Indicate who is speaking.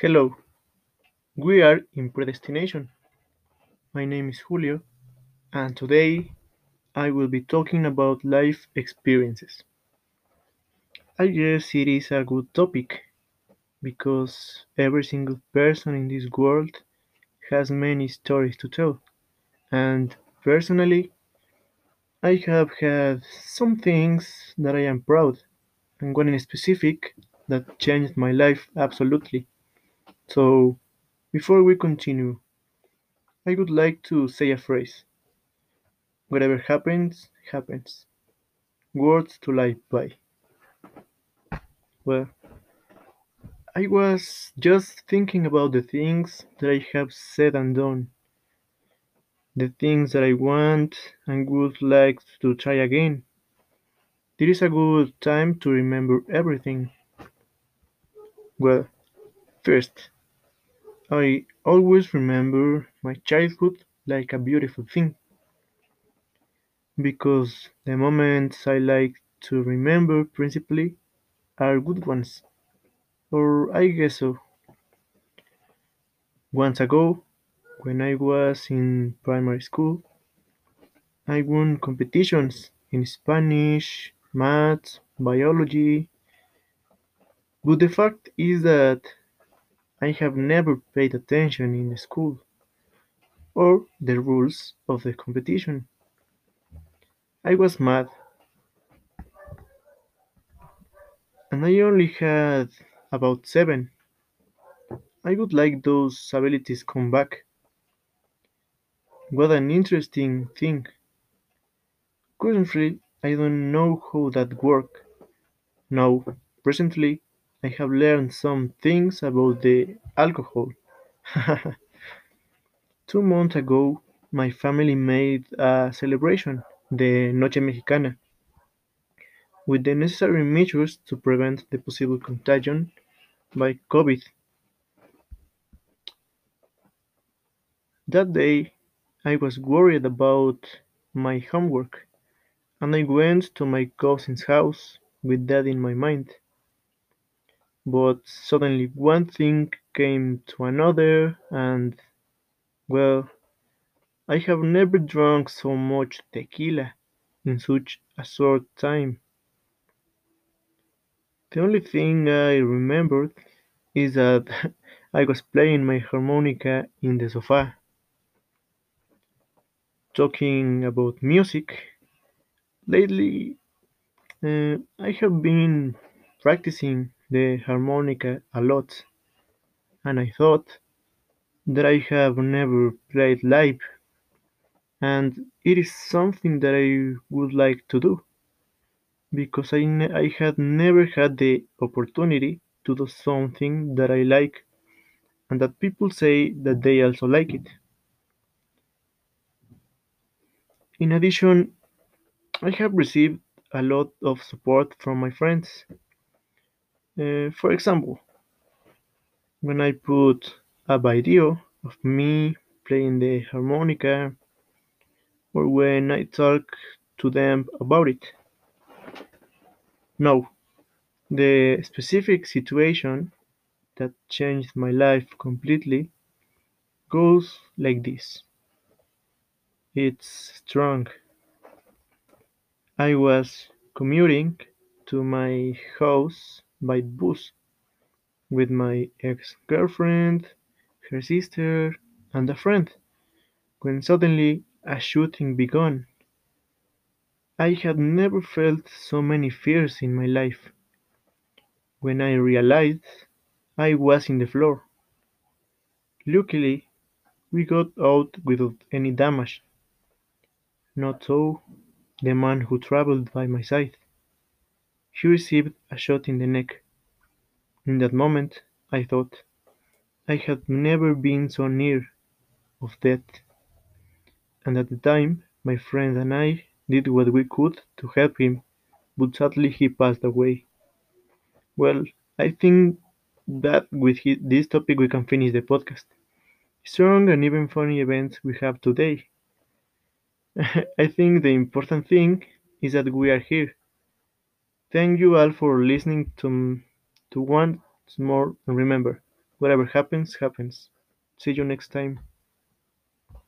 Speaker 1: Hello, we are in Predestination. My name is Julio, and today I will be talking about life experiences. I guess it is a good topic because every single person in this world has many stories to tell, and personally, I have had some things that I am proud, and one in specific that changed my life absolutely. So, before we continue, I would like to say a phrase Whatever happens, happens. Words to live by. Well, I was just thinking about the things that I have said and done, the things that I want and would like to try again. This is a good time to remember everything. Well, first, I always remember my childhood like a beautiful thing, because the moments I like to remember principally are good ones. Or I guess so. Once ago, when I was in primary school, I won competitions in Spanish, maths, biology, but the fact is that I have never paid attention in school or the rules of the competition. I was mad, and I only had about seven. I would like those abilities come back. What an interesting thing. Currently, I don't know how that works. Now, presently, I have learned some things about the alcohol. Two months ago, my family made a celebration, the Noche Mexicana, with the necessary measures to prevent the possible contagion by COVID. That day, I was worried about my homework, and I went to my cousin's house with that in my mind. But suddenly one thing came to another, and well, I have never drunk so much tequila in such a short time. The only thing I remembered is that I was playing my harmonica in the sofa, talking about music. Lately, uh, I have been practicing the harmonica a lot, and I thought that I have never played live, and it is something that I would like to do because I, I had never had the opportunity to do something that I like and that people say that they also like it. In addition, I have received a lot of support from my friends. Uh, for example, when I put a video of me playing the harmonica or when I talk to them about it. No, the specific situation that changed my life completely goes like this. It's strong. I was commuting to my house by bus with my ex-girlfriend, her sister, and a friend when suddenly a shooting began. I had never felt so many fears in my life. When I realized I was in the floor. Luckily, we got out without any damage. Not so the man who traveled by my side. He received a shot in the neck. In that moment, I thought I had never been so near of death, and at the time my friend and I did what we could to help him, but sadly he passed away. Well, I think that with hi- this topic we can finish the podcast. Strong and even funny events we have today. I think the important thing is that we are here. Thank you all for listening to, to once more and remember, whatever happens, happens. See you next time.